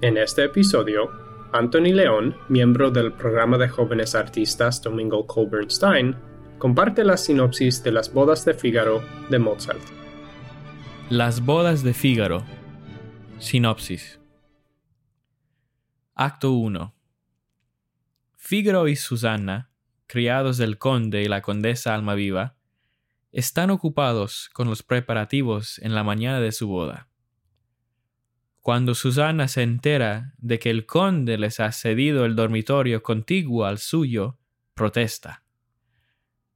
En este episodio, Anthony León, miembro del programa de jóvenes artistas Domingo Colbernstein, comparte la sinopsis de Las bodas de Fígaro de Mozart. Las bodas de Fígaro. Sinopsis. Acto 1. Fígaro y Susana, criados del conde y la condesa Almaviva, están ocupados con los preparativos en la mañana de su boda. Cuando Susana se entera de que el conde les ha cedido el dormitorio contiguo al suyo, protesta.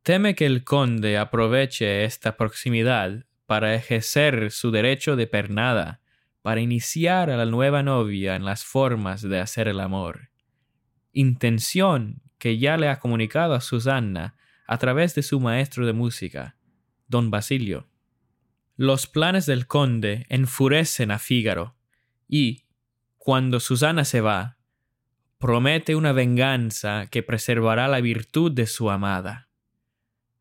Teme que el conde aproveche esta proximidad para ejercer su derecho de pernada, para iniciar a la nueva novia en las formas de hacer el amor. Intención que ya le ha comunicado a Susana a través de su maestro de música, don Basilio. Los planes del conde enfurecen a Fígaro, y, cuando Susana se va, promete una venganza que preservará la virtud de su amada.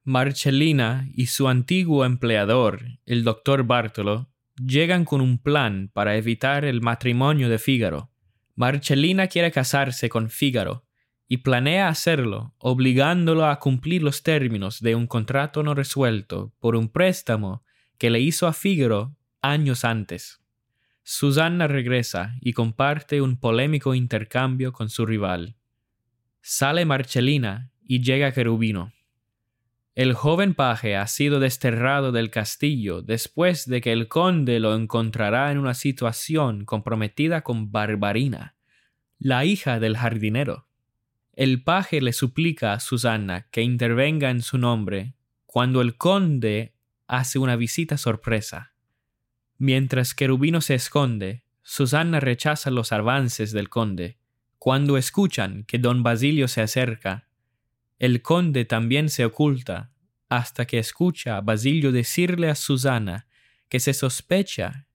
Marcellina y su antiguo empleador, el doctor Bartolo, llegan con un plan para evitar el matrimonio de Fígaro. Marcellina quiere casarse con Fígaro y planea hacerlo obligándolo a cumplir los términos de un contrato no resuelto por un préstamo que le hizo a Fígaro años antes. Susana regresa y comparte un polémico intercambio con su rival. Sale Marchelina y llega Querubino. El joven paje ha sido desterrado del castillo después de que el conde lo encontrará en una situación comprometida con Barbarina, la hija del jardinero. El paje le suplica a Susana que intervenga en su nombre cuando el conde hace una visita sorpresa. Mientras Querubino se esconde, Susana rechaza los avances del conde. Cuando escuchan que don Basilio se acerca, el conde también se oculta hasta que escucha a Basilio decirle a Susana que se sospecha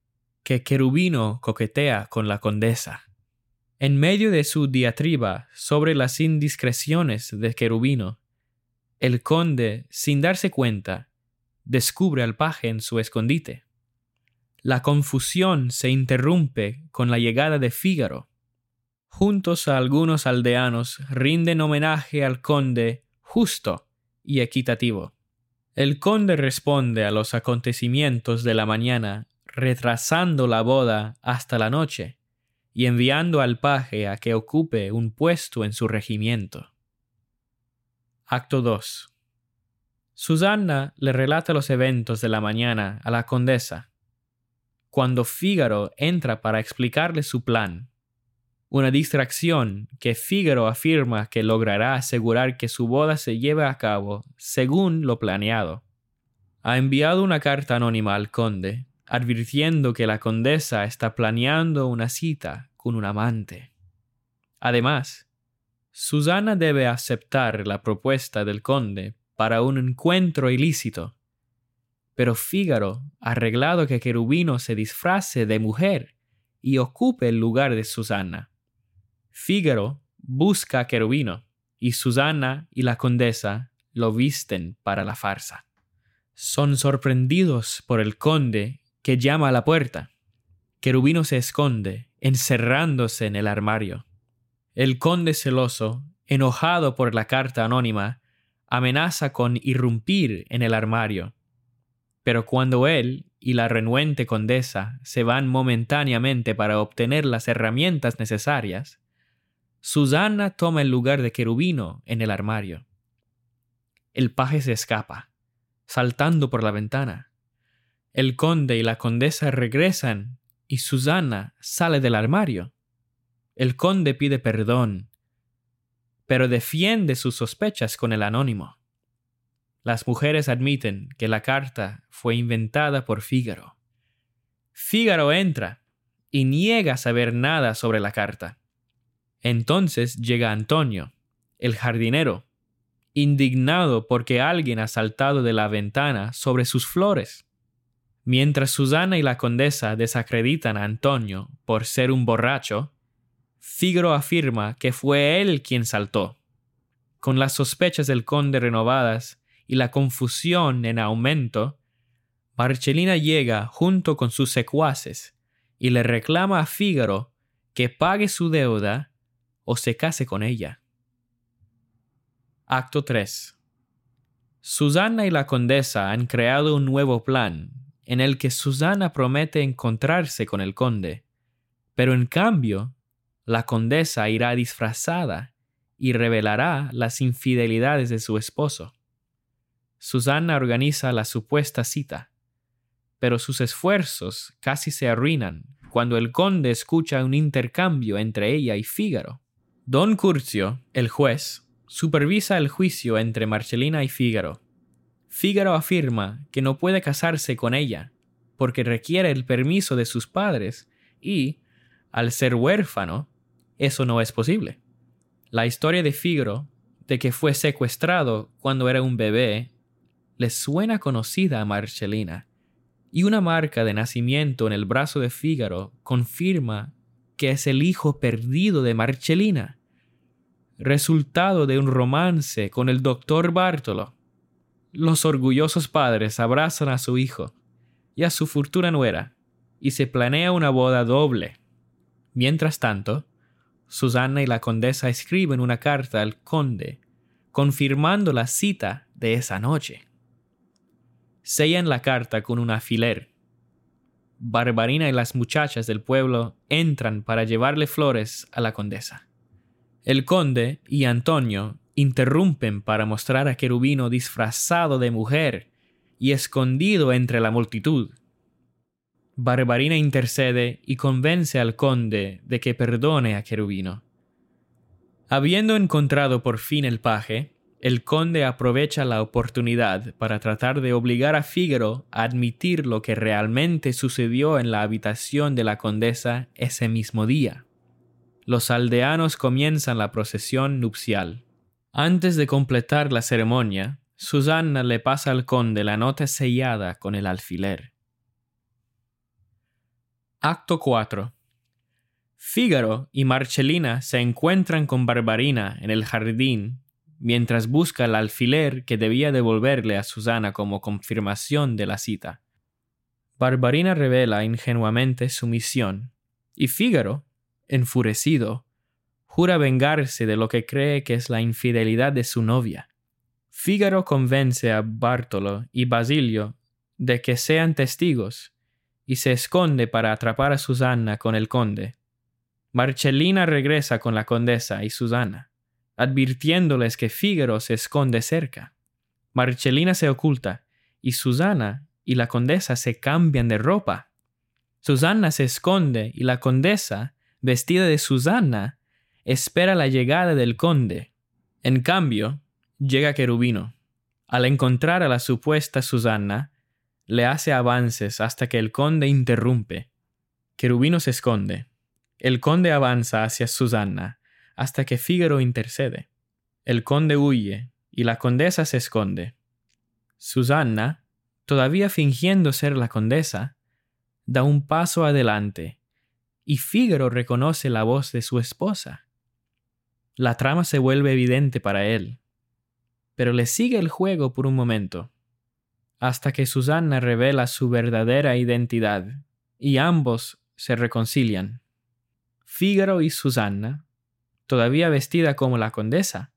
que Querubino coquetea con la condesa. En medio de su diatriba sobre las indiscreciones de Querubino, el conde, sin darse cuenta, descubre al paje en su escondite. La confusión se interrumpe con la llegada de Fígaro. Juntos a algunos aldeanos rinden homenaje al conde justo y equitativo. El conde responde a los acontecimientos de la mañana retrasando la boda hasta la noche y enviando al paje a que ocupe un puesto en su regimiento. Acto 2. Susana le relata los eventos de la mañana a la condesa cuando Fígaro entra para explicarle su plan. Una distracción que Fígaro afirma que logrará asegurar que su boda se lleve a cabo según lo planeado. Ha enviado una carta anónima al conde, advirtiendo que la condesa está planeando una cita con un amante. Además, Susana debe aceptar la propuesta del conde para un encuentro ilícito pero Fígaro arreglado que Querubino se disfrace de mujer y ocupe el lugar de Susana. Fígaro busca a Querubino y Susana y la condesa lo visten para la farsa. Son sorprendidos por el conde que llama a la puerta. Querubino se esconde, encerrándose en el armario. El conde celoso, enojado por la carta anónima, amenaza con irrumpir en el armario pero cuando él y la renuente condesa se van momentáneamente para obtener las herramientas necesarias, Susana toma el lugar de Querubino en el armario. El paje se escapa, saltando por la ventana. El conde y la condesa regresan y Susana sale del armario. El conde pide perdón, pero defiende sus sospechas con el anónimo. Las mujeres admiten que la carta fue inventada por Fígaro. Fígaro entra y niega saber nada sobre la carta. Entonces llega Antonio, el jardinero, indignado porque alguien ha saltado de la ventana sobre sus flores. Mientras Susana y la condesa desacreditan a Antonio por ser un borracho, Fígaro afirma que fue él quien saltó. Con las sospechas del conde renovadas, y la confusión en aumento, Marcelina llega junto con sus secuaces y le reclama a Fígaro que pague su deuda o se case con ella. Acto 3. Susana y la condesa han creado un nuevo plan en el que Susana promete encontrarse con el conde, pero en cambio la condesa irá disfrazada y revelará las infidelidades de su esposo. Susana organiza la supuesta cita, pero sus esfuerzos casi se arruinan cuando el conde escucha un intercambio entre ella y Fígaro. Don Curcio, el juez, supervisa el juicio entre Marcelina y Fígaro. Fígaro afirma que no puede casarse con ella porque requiere el permiso de sus padres y, al ser huérfano, eso no es posible. La historia de Fígaro, de que fue secuestrado cuando era un bebé, le suena conocida a Marcelina, y una marca de nacimiento en el brazo de Fígaro confirma que es el hijo perdido de Marcelina, resultado de un romance con el doctor Bartolo. Los orgullosos padres abrazan a su hijo y a su futura nuera, y se planea una boda doble. Mientras tanto, Susana y la condesa escriben una carta al conde, confirmando la cita de esa noche. Sellan la carta con un alfiler. Barbarina y las muchachas del pueblo entran para llevarle flores a la condesa. El conde y Antonio interrumpen para mostrar a Querubino disfrazado de mujer y escondido entre la multitud. Barbarina intercede y convence al conde de que perdone a Querubino. Habiendo encontrado por fin el paje, el conde aprovecha la oportunidad para tratar de obligar a Fígaro a admitir lo que realmente sucedió en la habitación de la condesa ese mismo día. Los aldeanos comienzan la procesión nupcial. Antes de completar la ceremonia, Susana le pasa al conde la nota sellada con el alfiler. Acto 4. Fígaro y Marcelina se encuentran con Barbarina en el jardín mientras busca el alfiler que debía devolverle a Susana como confirmación de la cita. Barbarina revela ingenuamente su misión, y Fígaro, enfurecido, jura vengarse de lo que cree que es la infidelidad de su novia. Fígaro convence a Bartolo y Basilio de que sean testigos y se esconde para atrapar a Susana con el conde. Marcelina regresa con la condesa y Susana, advirtiéndoles que Fígaro se esconde cerca. Marcelina se oculta y Susana y la condesa se cambian de ropa. Susana se esconde y la condesa, vestida de Susana, espera la llegada del conde. En cambio, llega Querubino. Al encontrar a la supuesta Susana, le hace avances hasta que el conde interrumpe. Querubino se esconde. El conde avanza hacia Susana hasta que Fígaro intercede. El conde huye y la condesa se esconde. Susana, todavía fingiendo ser la condesa, da un paso adelante y Fígaro reconoce la voz de su esposa. La trama se vuelve evidente para él, pero le sigue el juego por un momento hasta que Susana revela su verdadera identidad y ambos se reconcilian. Fígaro y Susana, todavía vestida como la condesa,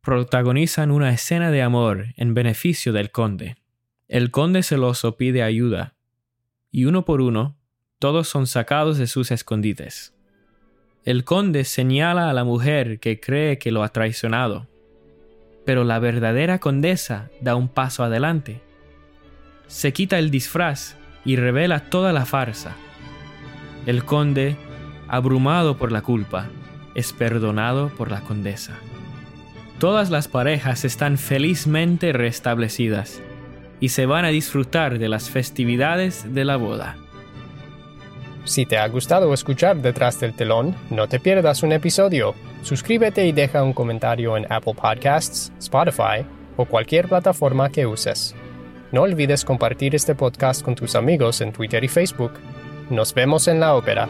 protagonizan una escena de amor en beneficio del conde. El conde celoso pide ayuda, y uno por uno, todos son sacados de sus escondites. El conde señala a la mujer que cree que lo ha traicionado, pero la verdadera condesa da un paso adelante se quita el disfraz y revela toda la farsa. El conde, abrumado por la culpa, es perdonado por la condesa. Todas las parejas están felizmente restablecidas y se van a disfrutar de las festividades de la boda. Si te ha gustado escuchar detrás del telón, no te pierdas un episodio. Suscríbete y deja un comentario en Apple Podcasts, Spotify o cualquier plataforma que uses. No olvides compartir este podcast con tus amigos en Twitter y Facebook. Nos vemos en la ópera.